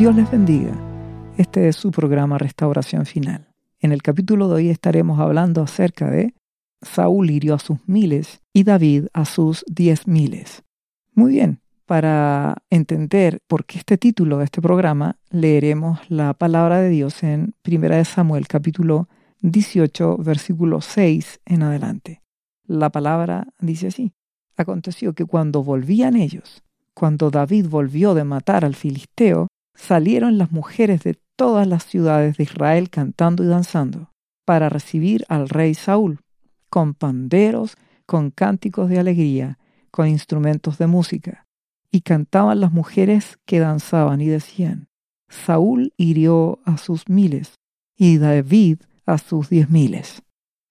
Dios les bendiga. Este es su programa Restauración Final. En el capítulo de hoy estaremos hablando acerca de Saúl hirió a sus miles y David a sus diez miles. Muy bien, para entender por qué este título de este programa, leeremos la palabra de Dios en 1 Samuel capítulo 18, versículo 6 en adelante. La palabra dice así. Aconteció que cuando volvían ellos, cuando David volvió de matar al filisteo, salieron las mujeres de todas las ciudades de Israel cantando y danzando para recibir al rey Saúl, con panderos, con cánticos de alegría, con instrumentos de música. Y cantaban las mujeres que danzaban y decían, Saúl hirió a sus miles y David a sus diez miles.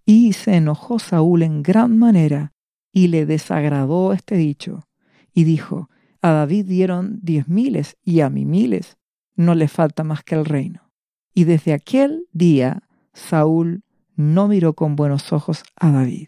Y se enojó Saúl en gran manera y le desagradó este dicho, y dijo, a David dieron diez miles y a mí miles, no le falta más que el reino. Y desde aquel día Saúl no miró con buenos ojos a David.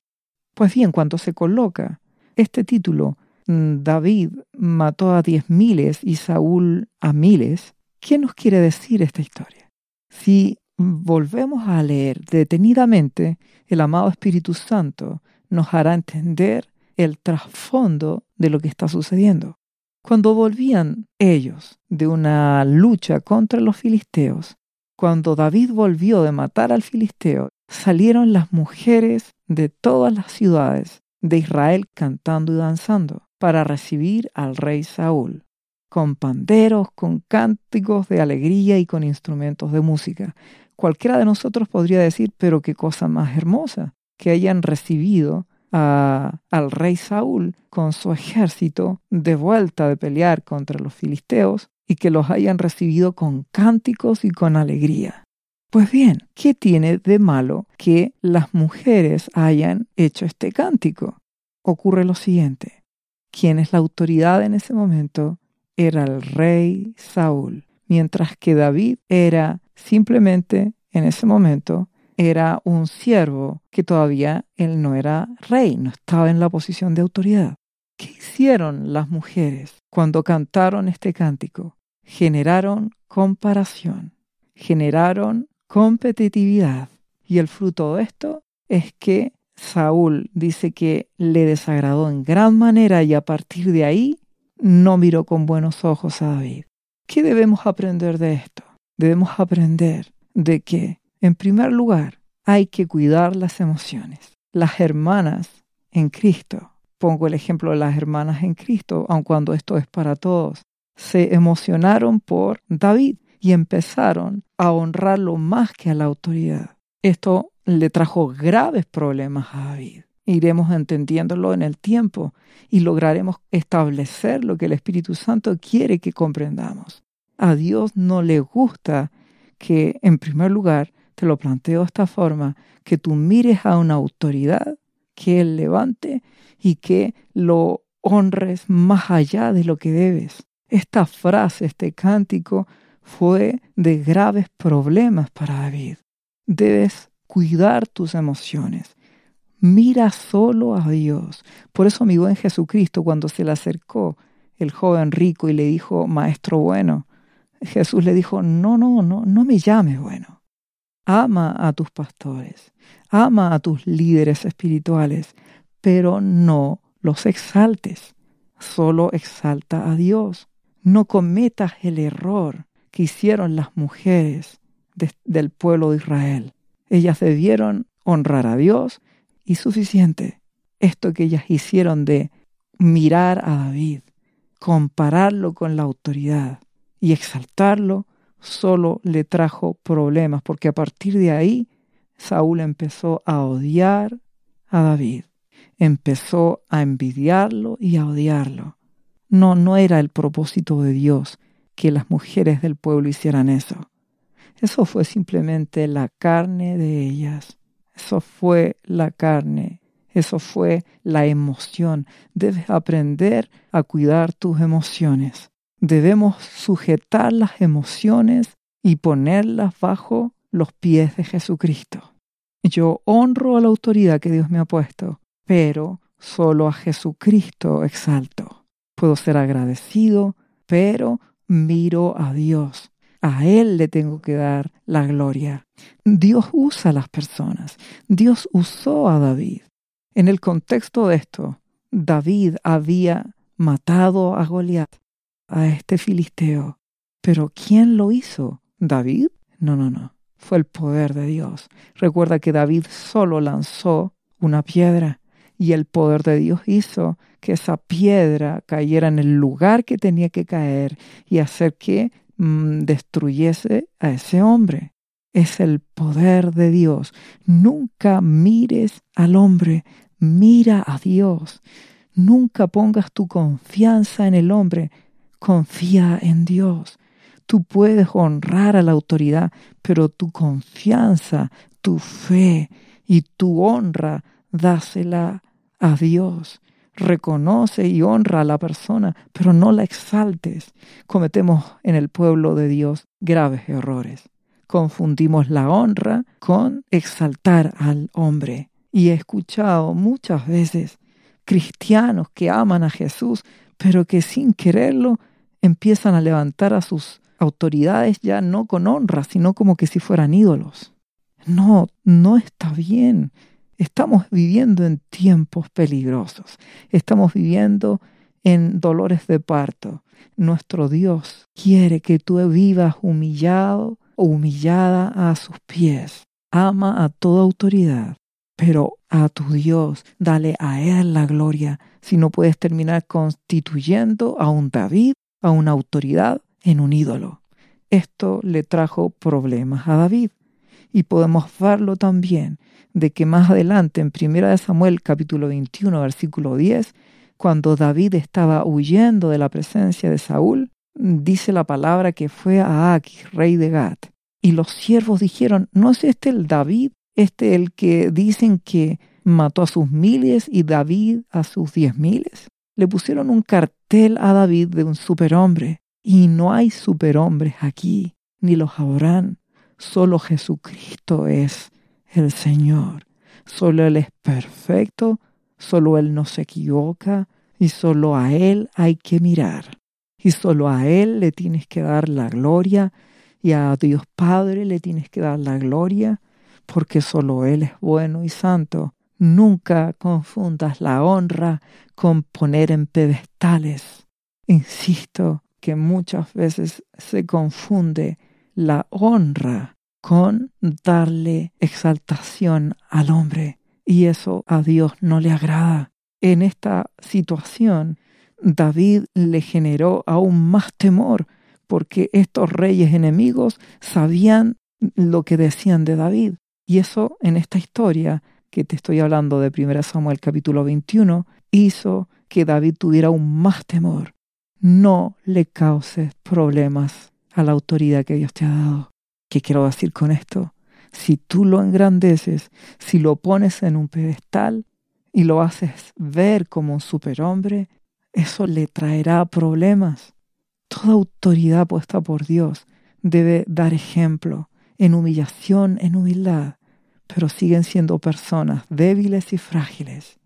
Pues bien, cuando se coloca este título, mm, David mató a diez miles y Saúl a miles, ¿qué nos quiere decir esta historia? Si volvemos a leer detenidamente, el amado Espíritu Santo nos hará entender el trasfondo de lo que está sucediendo. Cuando volvían ellos de una lucha contra los filisteos, cuando David volvió de matar al filisteo, salieron las mujeres de todas las ciudades de Israel cantando y danzando para recibir al rey Saúl, con panderos, con cánticos de alegría y con instrumentos de música. Cualquiera de nosotros podría decir, pero qué cosa más hermosa, que hayan recibido al rey Saúl con su ejército de vuelta de pelear contra los filisteos y que los hayan recibido con cánticos y con alegría. Pues bien, ¿qué tiene de malo que las mujeres hayan hecho este cántico? Ocurre lo siguiente. Quien es la autoridad en ese momento era el rey Saúl, mientras que David era simplemente en ese momento era un siervo que todavía él no era rey, no estaba en la posición de autoridad. ¿Qué hicieron las mujeres cuando cantaron este cántico? Generaron comparación, generaron competitividad. Y el fruto de esto es que Saúl dice que le desagradó en gran manera y a partir de ahí no miró con buenos ojos a David. ¿Qué debemos aprender de esto? Debemos aprender de que en primer lugar, hay que cuidar las emociones. Las hermanas en Cristo, pongo el ejemplo de las hermanas en Cristo, aun cuando esto es para todos, se emocionaron por David y empezaron a honrarlo más que a la autoridad. Esto le trajo graves problemas a David. Iremos entendiéndolo en el tiempo y lograremos establecer lo que el Espíritu Santo quiere que comprendamos. A Dios no le gusta que, en primer lugar, te lo planteo de esta forma, que tú mires a una autoridad, que Él levante y que lo honres más allá de lo que debes. Esta frase, este cántico, fue de graves problemas para David. Debes cuidar tus emociones. Mira solo a Dios. Por eso mi buen Jesucristo, cuando se le acercó el joven rico y le dijo, Maestro bueno, Jesús le dijo, no, no, no, no me llames bueno. Ama a tus pastores, ama a tus líderes espirituales, pero no los exaltes. Solo exalta a Dios. No cometas el error que hicieron las mujeres del pueblo de Israel. Ellas debieron honrar a Dios y suficiente. Esto que ellas hicieron de mirar a David, compararlo con la autoridad y exaltarlo, solo le trajo problemas, porque a partir de ahí Saúl empezó a odiar a David, empezó a envidiarlo y a odiarlo. No, no era el propósito de Dios que las mujeres del pueblo hicieran eso. Eso fue simplemente la carne de ellas. Eso fue la carne. Eso fue la emoción. Debes aprender a cuidar tus emociones debemos sujetar las emociones y ponerlas bajo los pies de Jesucristo. Yo honro a la autoridad que Dios me ha puesto, pero solo a Jesucristo exalto. Puedo ser agradecido, pero miro a Dios. A Él le tengo que dar la gloria. Dios usa a las personas. Dios usó a David. En el contexto de esto, David había matado a Goliat, a este filisteo. Pero ¿quién lo hizo? ¿David? No, no, no. Fue el poder de Dios. Recuerda que David solo lanzó una piedra y el poder de Dios hizo que esa piedra cayera en el lugar que tenía que caer y hacer que mm, destruyese a ese hombre. Es el poder de Dios. Nunca mires al hombre, mira a Dios. Nunca pongas tu confianza en el hombre, confía en Dios. Tú puedes honrar a la autoridad, pero tu confianza, tu fe y tu honra, dásela a Dios. Reconoce y honra a la persona, pero no la exaltes. Cometemos en el pueblo de Dios graves errores. Confundimos la honra con exaltar al hombre. Y he escuchado muchas veces cristianos que aman a Jesús, pero que sin quererlo empiezan a levantar a sus autoridades ya no con honra, sino como que si fueran ídolos. No, no está bien. Estamos viviendo en tiempos peligrosos. Estamos viviendo en dolores de parto. Nuestro Dios quiere que tú vivas humillado o humillada a sus pies. Ama a toda autoridad, pero a tu Dios dale a Él la gloria. Si no puedes terminar constituyendo a un David, a una autoridad, en un ídolo. Esto le trajo problemas a David. Y podemos verlo también de que más adelante en 1 Samuel capítulo 21 versículo 10, cuando David estaba huyendo de la presencia de Saúl, dice la palabra que fue a Aquis, rey de Gat. Y los siervos dijeron, ¿no es este el David, este el que dicen que mató a sus miles y David a sus diez miles? Le pusieron un cartel a David de un superhombre. Y no hay superhombres aquí, ni los habrán. Solo Jesucristo es el Señor. Solo Él es perfecto, solo Él no se equivoca y solo a Él hay que mirar. Y solo a Él le tienes que dar la gloria y a Dios Padre le tienes que dar la gloria porque solo Él es bueno y santo. Nunca confundas la honra con poner en pedestales. Insisto que muchas veces se confunde la honra con darle exaltación al hombre. Y eso a Dios no le agrada. En esta situación, David le generó aún más temor porque estos reyes enemigos sabían lo que decían de David. Y eso en esta historia que te estoy hablando de 1 Samuel capítulo 21 hizo que David tuviera aún más temor. No le causes problemas a la autoridad que Dios te ha dado. ¿Qué quiero decir con esto? Si tú lo engrandeces, si lo pones en un pedestal y lo haces ver como un superhombre, eso le traerá problemas. Toda autoridad puesta por Dios debe dar ejemplo en humillación, en humildad, pero siguen siendo personas débiles y frágiles.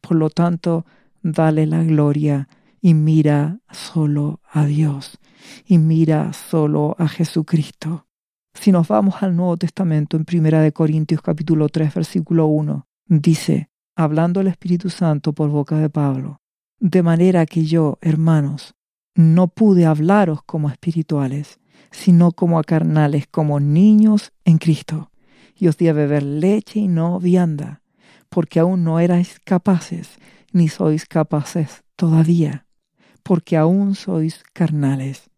Por lo tanto, dale la gloria y mira solo a Dios y mira solo a Jesucristo. Si nos vamos al Nuevo Testamento en Primera de Corintios capítulo 3 versículo 1, dice, hablando el Espíritu Santo por boca de Pablo, de manera que yo, hermanos, no pude hablaros como espirituales, sino como a carnales, como niños en Cristo. Y os di a beber leche y no vianda, porque aún no erais capaces, ni sois capaces todavía, porque aún sois carnales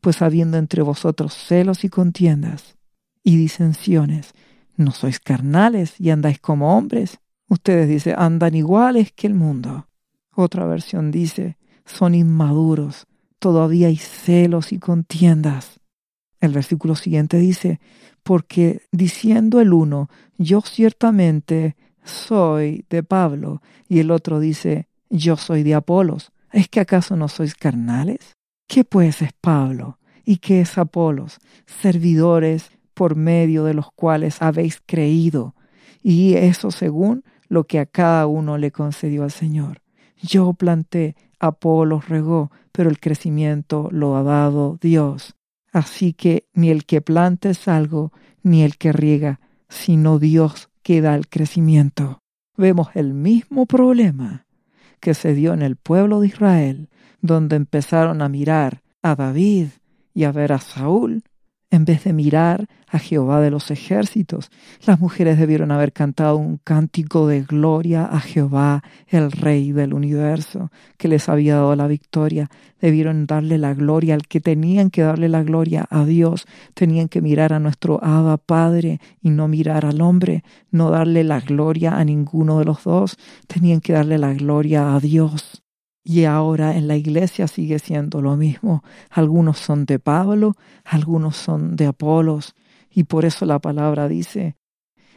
pues habiendo entre vosotros celos y contiendas y disensiones, ¿no sois carnales y andáis como hombres? Ustedes dicen, andan iguales que el mundo. Otra versión dice, son inmaduros, todavía hay celos y contiendas. El versículo siguiente dice, porque diciendo el uno, yo ciertamente soy de Pablo, y el otro dice, yo soy de Apolos, ¿es que acaso no sois carnales? ¿Qué pues es Pablo y qué es Apolos? Servidores por medio de los cuales habéis creído, y eso según lo que a cada uno le concedió al Señor. Yo planté, Apolos regó, pero el crecimiento lo ha dado Dios. Así que ni el que planta es algo, ni el que riega, sino Dios que da el crecimiento. Vemos el mismo problema que se dio en el pueblo de Israel, donde empezaron a mirar a David y a ver a Saúl en vez de mirar a Jehová de los ejércitos. Las mujeres debieron haber cantado un cántico de gloria a Jehová, el Rey del universo, que les había dado la victoria. Debieron darle la gloria al que tenían que darle la gloria a Dios. Tenían que mirar a nuestro Abba Padre y no mirar al hombre, no darle la gloria a ninguno de los dos. Tenían que darle la gloria a Dios. Y ahora en la iglesia sigue siendo lo mismo. Algunos son de Pablo, algunos son de Apolos. Y por eso la palabra dice,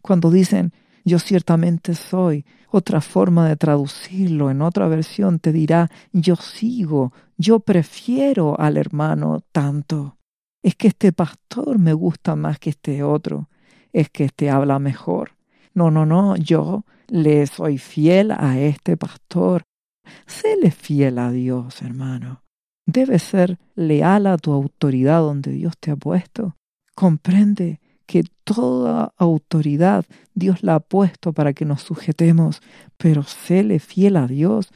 cuando dicen, yo ciertamente soy, otra forma de traducirlo en otra versión te dirá, yo sigo, yo prefiero al hermano tanto. Es que este pastor me gusta más que este otro. Es que este habla mejor. No, no, no, yo le soy fiel a este pastor Séle fiel a Dios, hermano. Debes ser leal a tu autoridad donde Dios te ha puesto. Comprende que toda autoridad Dios la ha puesto para que nos sujetemos, pero séle fiel a Dios.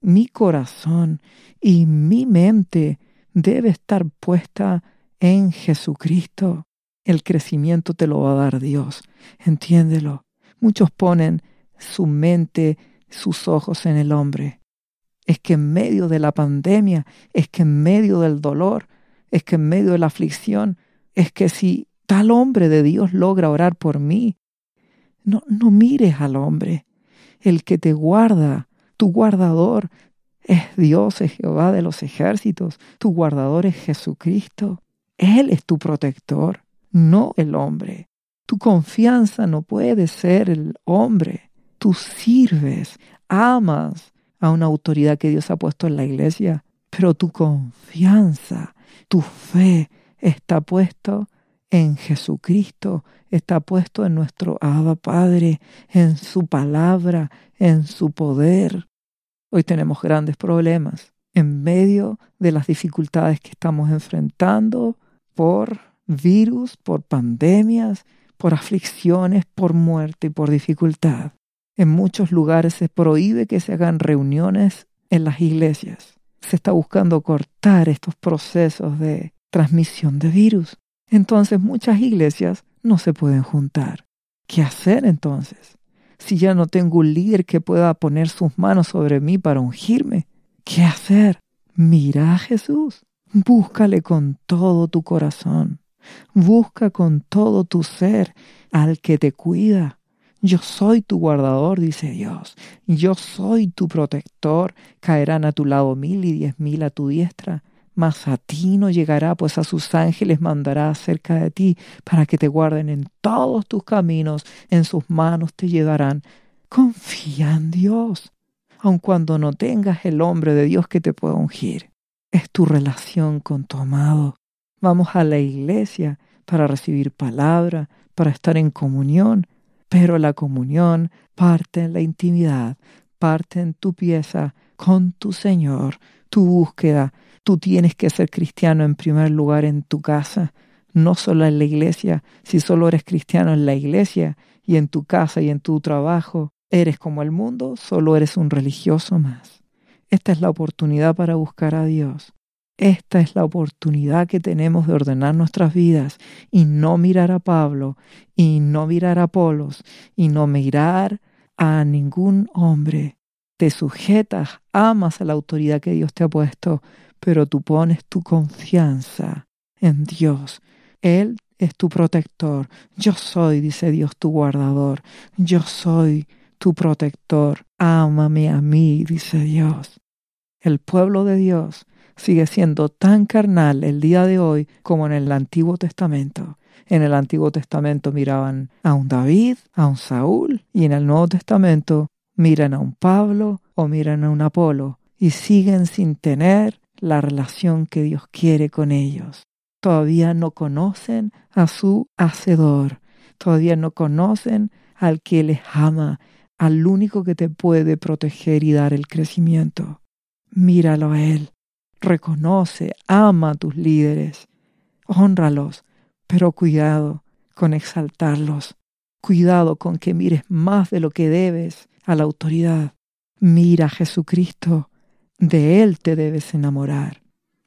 Mi corazón y mi mente debe estar puesta en Jesucristo. El crecimiento te lo va a dar Dios. Entiéndelo. Muchos ponen su mente, sus ojos en el hombre es que en medio de la pandemia, es que en medio del dolor, es que en medio de la aflicción, es que si tal hombre de Dios logra orar por mí, no, no mires al hombre. El que te guarda, tu guardador, es Dios, es Jehová de los ejércitos, tu guardador es Jesucristo. Él es tu protector, no el hombre. Tu confianza no puede ser el hombre. Tú sirves, amas, a una autoridad que Dios ha puesto en la iglesia, pero tu confianza, tu fe está puesto en Jesucristo, está puesto en nuestro Abba Padre, en su palabra, en su poder. Hoy tenemos grandes problemas en medio de las dificultades que estamos enfrentando por virus, por pandemias, por aflicciones, por muerte y por dificultad. En muchos lugares se prohíbe que se hagan reuniones en las iglesias. Se está buscando cortar estos procesos de transmisión de virus. Entonces muchas iglesias no se pueden juntar. ¿Qué hacer entonces? Si ya no tengo un líder que pueda poner sus manos sobre mí para ungirme, ¿qué hacer? Mira a Jesús. Búscale con todo tu corazón. Busca con todo tu ser al que te cuida, yo soy tu guardador, dice Dios. Yo soy tu protector. Caerán a tu lado mil y diez mil a tu diestra. Mas a ti no llegará, pues a sus ángeles mandará cerca de ti para que te guarden en todos tus caminos. En sus manos te llevarán. Confía en Dios, aun cuando no tengas el hombre de Dios que te pueda ungir. Es tu relación con tu amado. Vamos a la iglesia para recibir palabra, para estar en comunión, pero la comunión parte en la intimidad, parte en tu pieza con tu Señor, tu búsqueda. Tú tienes que ser cristiano en primer lugar en tu casa, no solo en la iglesia. Si solo eres cristiano en la iglesia y en tu casa y en tu trabajo, eres como el mundo, solo eres un religioso más. Esta es la oportunidad para buscar a Dios. Esta es la oportunidad que tenemos de ordenar nuestras vidas y no mirar a Pablo y no mirar a Apolos y no mirar a ningún hombre. Te sujetas, amas a la autoridad que Dios te ha puesto, pero tú pones tu confianza en Dios. Él es tu protector. Yo soy, dice Dios, tu guardador. Yo soy tu protector. Ámame a mí, dice Dios. El pueblo de Dios sigue siendo tan carnal el día de hoy como en el Antiguo Testamento. En el Antiguo Testamento miraban a un David, a un Saúl, y en el Nuevo Testamento miran a un Pablo o miran a un Apolo, y siguen sin tener la relación que Dios quiere con ellos. Todavía no conocen a su Hacedor, todavía no conocen al que les ama, al único que te puede proteger y dar el crecimiento. Míralo a Él, reconoce, ama a tus líderes. Honralos, pero cuidado con exaltarlos. Cuidado con que mires más de lo que debes a la autoridad. Mira a Jesucristo. De Él te debes enamorar.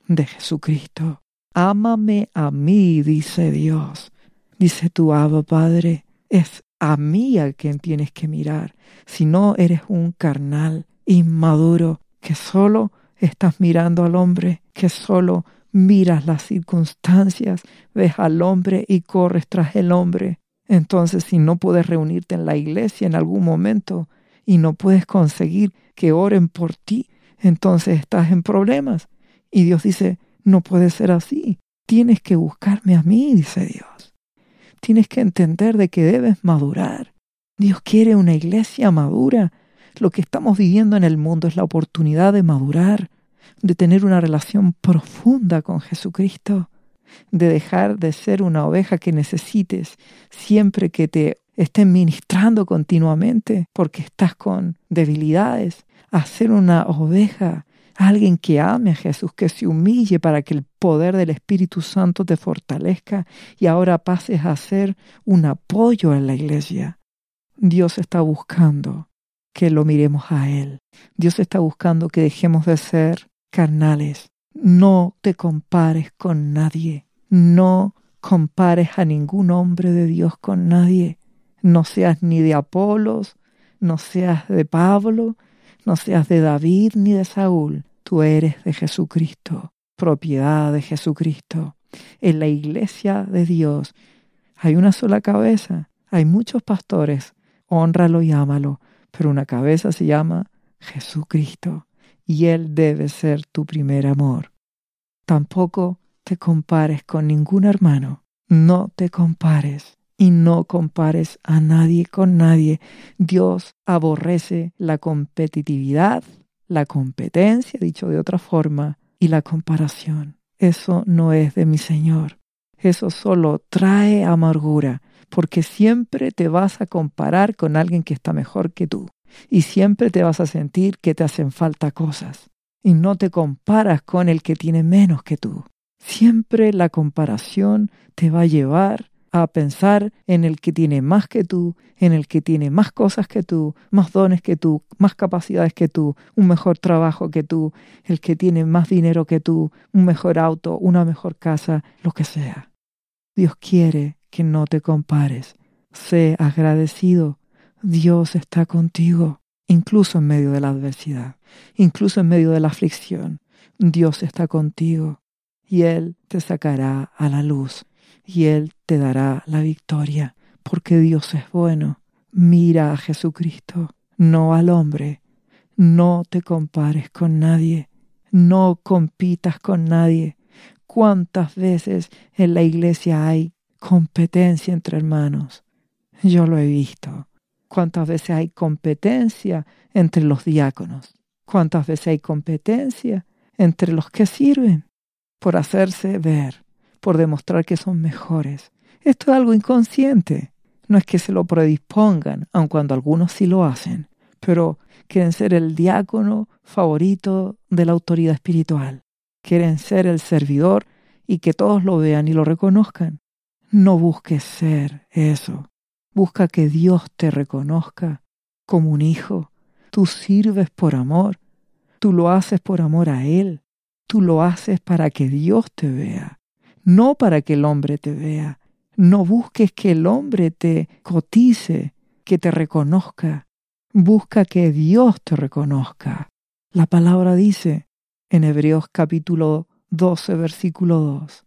De Jesucristo. Ámame a mí, dice Dios. Dice tu Abba Padre. Es a mí a quien tienes que mirar. Si no eres un carnal inmaduro que solo estás mirando al hombre, que solo miras las circunstancias, ves al hombre y corres tras el hombre. Entonces, si no puedes reunirte en la iglesia en algún momento y no puedes conseguir que oren por ti, entonces estás en problemas. Y Dios dice, no puede ser así. Tienes que buscarme a mí, dice Dios. Tienes que entender de que debes madurar. Dios quiere una iglesia madura. Lo que estamos viviendo en el mundo es la oportunidad de madurar, de tener una relación profunda con Jesucristo, de dejar de ser una oveja que necesites siempre que te estén ministrando continuamente porque estás con debilidades, a ser una oveja alguien que ame a Jesús, que se humille para que el poder del Espíritu Santo te fortalezca y ahora pases a ser un apoyo en la iglesia. Dios está buscando que lo miremos a Él. Dios está buscando que dejemos de ser carnales. No te compares con nadie. No compares a ningún hombre de Dios con nadie. No seas ni de Apolos, no seas de Pablo, no seas de David ni de Saúl, tú eres de Jesucristo, propiedad de Jesucristo. En la iglesia de Dios hay una sola cabeza, hay muchos pastores, honralo y ámalo, pero una cabeza se llama Jesucristo y Él debe ser tu primer amor. Tampoco te compares con ningún hermano, no te compares y no compares a nadie con nadie. Dios aborrece la competitividad, la competencia, dicho de otra forma, y la comparación. Eso no es de mi Señor. Eso solo trae amargura, porque siempre te vas a comparar con alguien que está mejor que tú, y siempre te vas a sentir que te hacen falta cosas, y no te comparas con el que tiene menos que tú. Siempre la comparación te va a llevar a pensar en el que tiene más que tú, en el que tiene más cosas que tú, más dones que tú, más capacidades que tú, un mejor trabajo que tú, el que tiene más dinero que tú, un mejor auto, una mejor casa, lo que sea. Dios quiere que no te compares. Sé agradecido. Dios está contigo, incluso en medio de la adversidad, incluso en medio de la aflicción. Dios está contigo y Él te sacará a la luz y Él te dará la victoria, porque Dios es bueno. Mira a Jesucristo, no al hombre. No te compares con nadie, no compitas con nadie. ¿Cuántas veces en la iglesia hay competencia entre hermanos? Yo lo he visto. ¿Cuántas veces hay competencia entre los diáconos? ¿Cuántas veces hay competencia entre los que sirven por hacerse ver? por demostrar que son mejores. Esto es algo inconsciente. No es que se lo predispongan, aun cuando algunos sí lo hacen, pero quieren ser el diácono favorito de la autoridad espiritual. Quieren ser el servidor y que todos lo vean y lo reconozcan. No busques ser eso. Busca que Dios te reconozca como un hijo. Tú sirves por amor. Tú lo haces por amor a Él. Tú lo haces para que Dios te vea no para que el hombre te vea. No busques que el hombre te cotice, que te reconozca. Busca que Dios te reconozca. La palabra dice en Hebreos capítulo 12, versículo 2,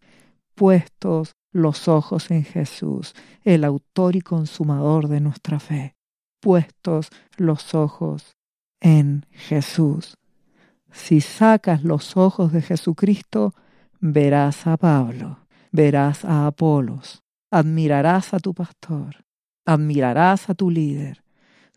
puestos los ojos en Jesús, el autor y consumador de nuestra fe. Puestos los ojos en Jesús. Si sacas los ojos de Jesucristo, verás a Pablo, verás a Apolos, admirarás a tu pastor, admirarás a tu líder.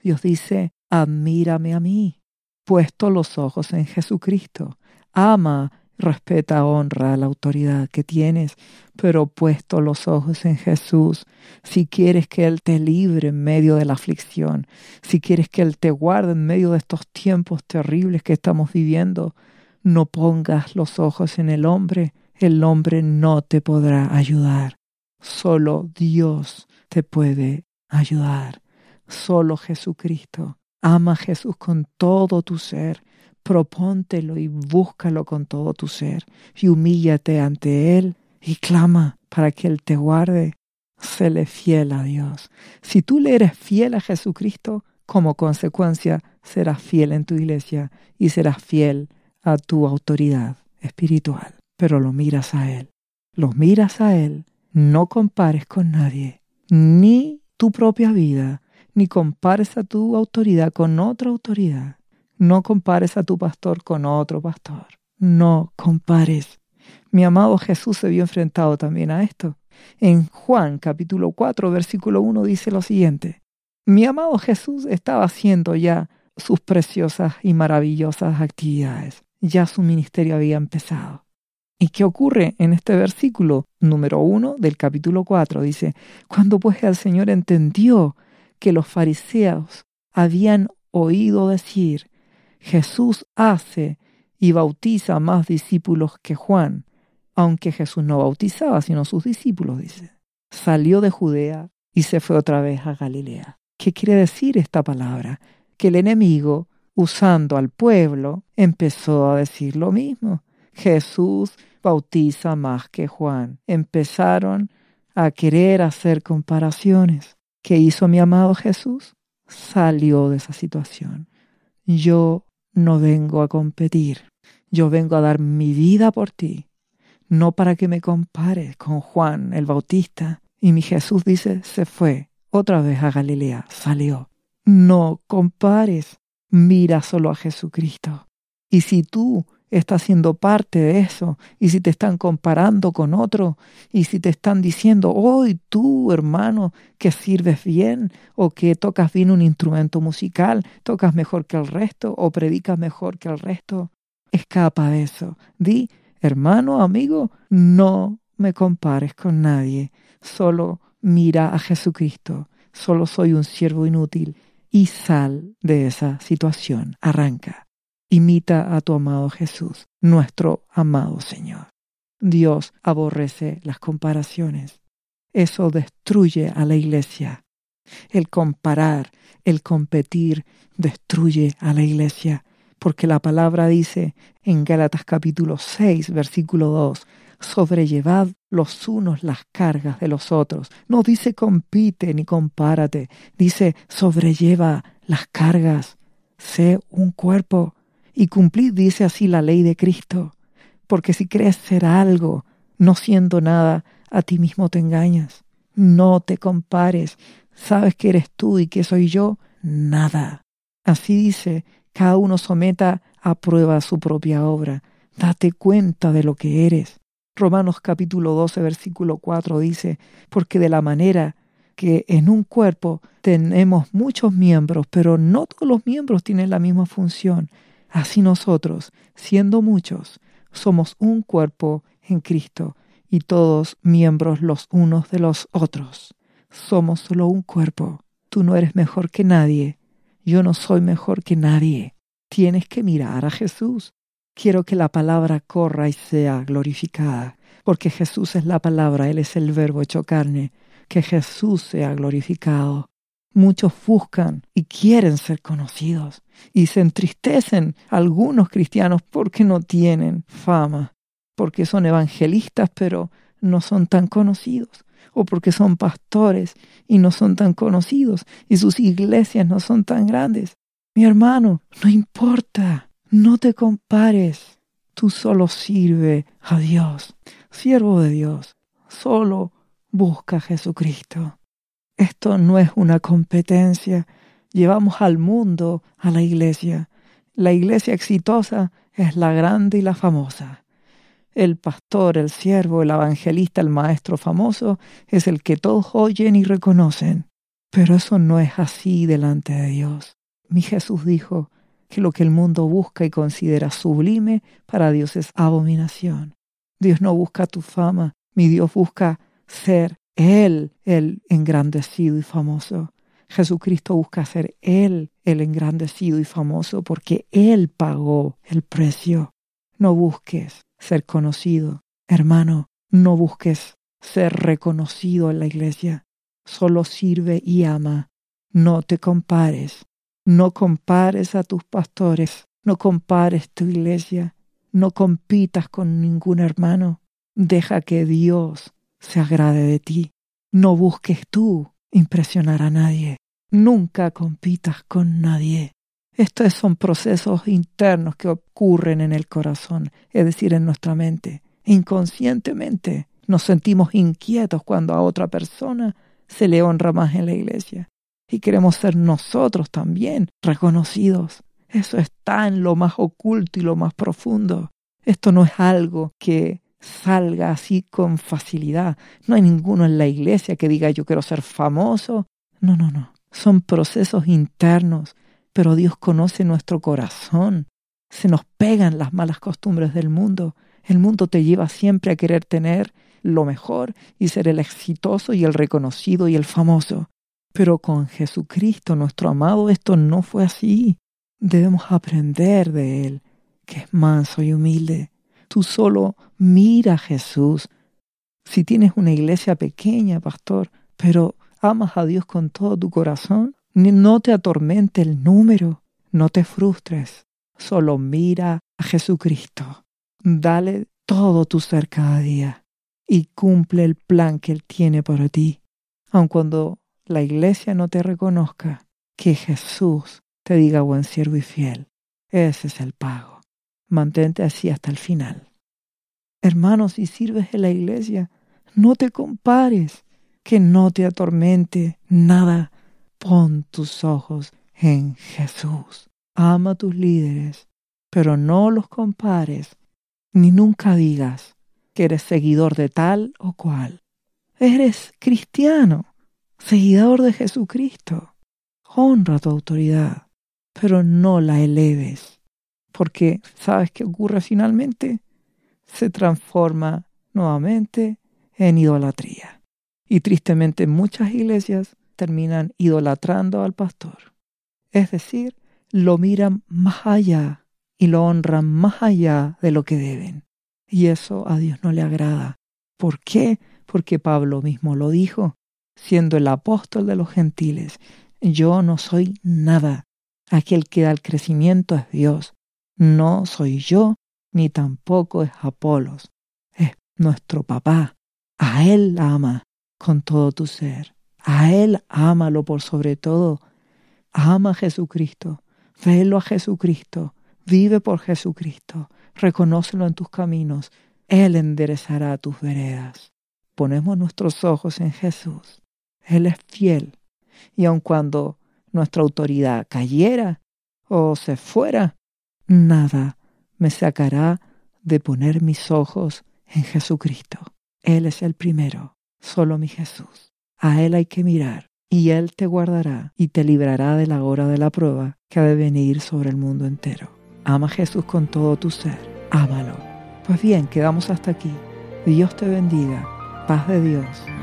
Dios dice, admírame a mí, puesto los ojos en Jesucristo. Ama, respeta, honra la autoridad que tienes, pero puesto los ojos en Jesús, si quieres que Él te libre en medio de la aflicción, si quieres que Él te guarde en medio de estos tiempos terribles que estamos viviendo, no pongas los ojos en el hombre, El hombre no te podrá ayudar. Solo Dios te puede ayudar. Solo Jesucristo. Ama a Jesús con todo tu ser. Propóntelo y búscalo con todo tu ser. Y humíllate ante Él y clama para que Él te guarde. Séle fiel a Dios. Si tú le eres fiel a Jesucristo, como consecuencia serás fiel en tu iglesia y serás fiel a tu autoridad espiritual. Pero lo miras a Él. Lo miras a Él. No compares con nadie. Ni tu propia vida, ni compares a tu autoridad con otra autoridad. No compares a tu pastor con otro pastor. No compares. Mi amado Jesús se vio enfrentado también a esto. En Juan capítulo 4 versículo 1 dice lo siguiente. Mi amado Jesús estaba haciendo ya sus preciosas y maravillosas actividades. Ya su ministerio había empezado. ¿Y qué ocurre en este versículo número 1 del capítulo 4? Dice, cuando pues el Señor entendió que los fariseos habían oído decir, Jesús hace y bautiza más discípulos que Juan, aunque Jesús no bautizaba, sino sus discípulos, dice. Salió de Judea y se fue otra vez a Galilea. ¿Qué quiere decir esta palabra? Que el enemigo, usando al pueblo, empezó a decir lo mismo. Jesús bautiza más que Juan. Empezaron a querer hacer comparaciones. ¿Qué hizo mi amado Jesús? Salió de esa situación. Yo no vengo a competir. Yo vengo a dar mi vida por ti no para que me compares con Juan el Bautista. Y mi Jesús dice, se fue otra vez a Galilea, salió. No compares, mira solo a Jesucristo. Y si tú estás siendo parte de eso, y si te están comparando con otro, y si te están diciendo, hoy tú, hermano, que sirves bien, o que tocas bien un instrumento musical, tocas mejor que el resto, o predicas mejor que el resto, escapa de eso. Di, Hermano, amigo, no me compares con nadie, solo mira a Jesucristo, solo soy un siervo inútil. Y sal de esa situación, arranca. Imita a tu amado Jesús, nuestro amado Señor. Dios aborrece las comparaciones. Eso destruye a la iglesia. El comparar, el competir, destruye a la iglesia porque la palabra dice en Gálatas capítulo 6, versículo 2, sobrellevad los unos las cargas de los otros. No dice compite ni compárate, dice sobrelleva las cargas, sé un cuerpo y cumplid, dice así, la ley de Cristo. Porque si crees ser algo, no siendo nada, a ti mismo te engañas. No te compares. ¿Sabes que eres tú y que soy yo? Nada. Así dice cada uno someta a prueba su propia obra. Date cuenta de lo que eres. Romanos capítulo 12, versículo 4 dice, porque de la manera que en un cuerpo tenemos muchos miembros, pero no todos los miembros tienen la misma función. Así nosotros, siendo muchos, somos un cuerpo en Cristo y todos miembros los unos de los otros. Somos solo un cuerpo. Tú no eres mejor que nadie, yo no soy mejor que nadie. Tienes que mirar a Jesús. Quiero que la palabra corra y sea glorificada, porque Jesús es la palabra, Él es el verbo hecho carne. Que Jesús sea glorificado. Muchos buscan y quieren ser conocidos y se entristecen algunos cristianos porque no tienen fama, porque son evangelistas pero no son tan conocidos o porque son pastores y no son tan conocidos y sus iglesias no son tan grandes. Mi hermano, no importa, no te compares. Tú solo sirve a Dios, siervo de Dios. Solo busca a Jesucristo. Esto no es una competencia. Llevamos al mundo a la iglesia. La iglesia exitosa es la grande y la famosa. El pastor, el siervo, el evangelista, el maestro famoso es el que todos oyen y reconocen. Pero eso no es así delante de Dios. Mi Jesús dijo que lo que el mundo busca y considera sublime para Dios es abominación. Dios no busca tu fama, mi Dios busca ser Él el engrandecido y famoso. Jesucristo busca ser Él el engrandecido y famoso porque Él pagó el precio. No busques ser conocido. Hermano, no busques ser reconocido en la iglesia. Solo sirve y ama. No te compares. No compares a tus pastores. No compares tu iglesia. No compitas con ningún hermano. Deja que Dios se agrade de ti. No busques tú impresionar a nadie. Nunca compitas con nadie. Estos son procesos internos que ocurren en el corazón, es decir, en nuestra mente. Inconscientemente nos sentimos inquietos cuando a otra persona se le honra más en la iglesia. Y queremos ser nosotros también reconocidos. Eso está en lo más oculto y lo más profundo. Esto no es algo que salga así con facilidad. No hay ninguno en la iglesia que diga yo quiero ser famoso. No, no, no. Son procesos internos, pero Dios conoce nuestro corazón. Se nos pegan las malas costumbres del mundo. El mundo te lleva siempre a querer tener lo mejor y ser el exitoso y el reconocido y el famoso. Pero con Jesucristo, nuestro amado, esto no fue así. Debemos aprender de Él, que es manso y humilde. Tú solo mira a Jesús. Si tienes una iglesia pequeña, pastor, pero amas a Dios con todo tu corazón, no te atormente el número, no te frustres, solo mira a Jesucristo. Dale todo tu ser cada día y cumple el plan que Él tiene para ti. Aun cuando la iglesia no te reconozca, que Jesús te diga buen siervo y fiel. Ese es el pago. Mantente así hasta el final. Hermanos, si sirves en la iglesia, no te compares, que no te atormente nada. Pon tus ojos en Jesús. Ama a tus líderes, pero no los compares, ni nunca digas que eres seguidor de tal o cual. Eres cristiano, seguidor de Jesucristo. Honra tu autoridad, pero no la eleves, porque ¿sabes qué ocurre finalmente? se transforma nuevamente en idolatría. Y tristemente muchas iglesias terminan idolatrando al pastor. Es decir, lo miran más allá y lo honran más allá de lo que deben. Y eso a Dios no le agrada. ¿Por qué? Porque Pablo mismo lo dijo, siendo el apóstol de los gentiles. Yo no soy nada. Aquel que da el crecimiento es Dios. No soy yo, ni tampoco es Apolos, es nuestro papá. A Él ama con todo tu ser. A Él ámalo por sobre todo. Ama a Jesucristo. Velo a Jesucristo. Vive por Jesucristo. Reconócelo en tus caminos. Él enderezará tus veredas. Ponemos nuestros ojos en Jesús. Él es fiel. Y aun cuando nuestra autoridad cayera o se fuera, nada me sacará de poner mis ojos en Jesucristo. Él es el primero, solo mi Jesús. A Él hay que mirar y Él te guardará y te librará de la hora de la prueba que ha de venir sobre el mundo entero. Ama a Jesús con todo tu ser, ámalo. Pues bien, quedamos hasta aquí. Dios te bendiga. Paz de Dios.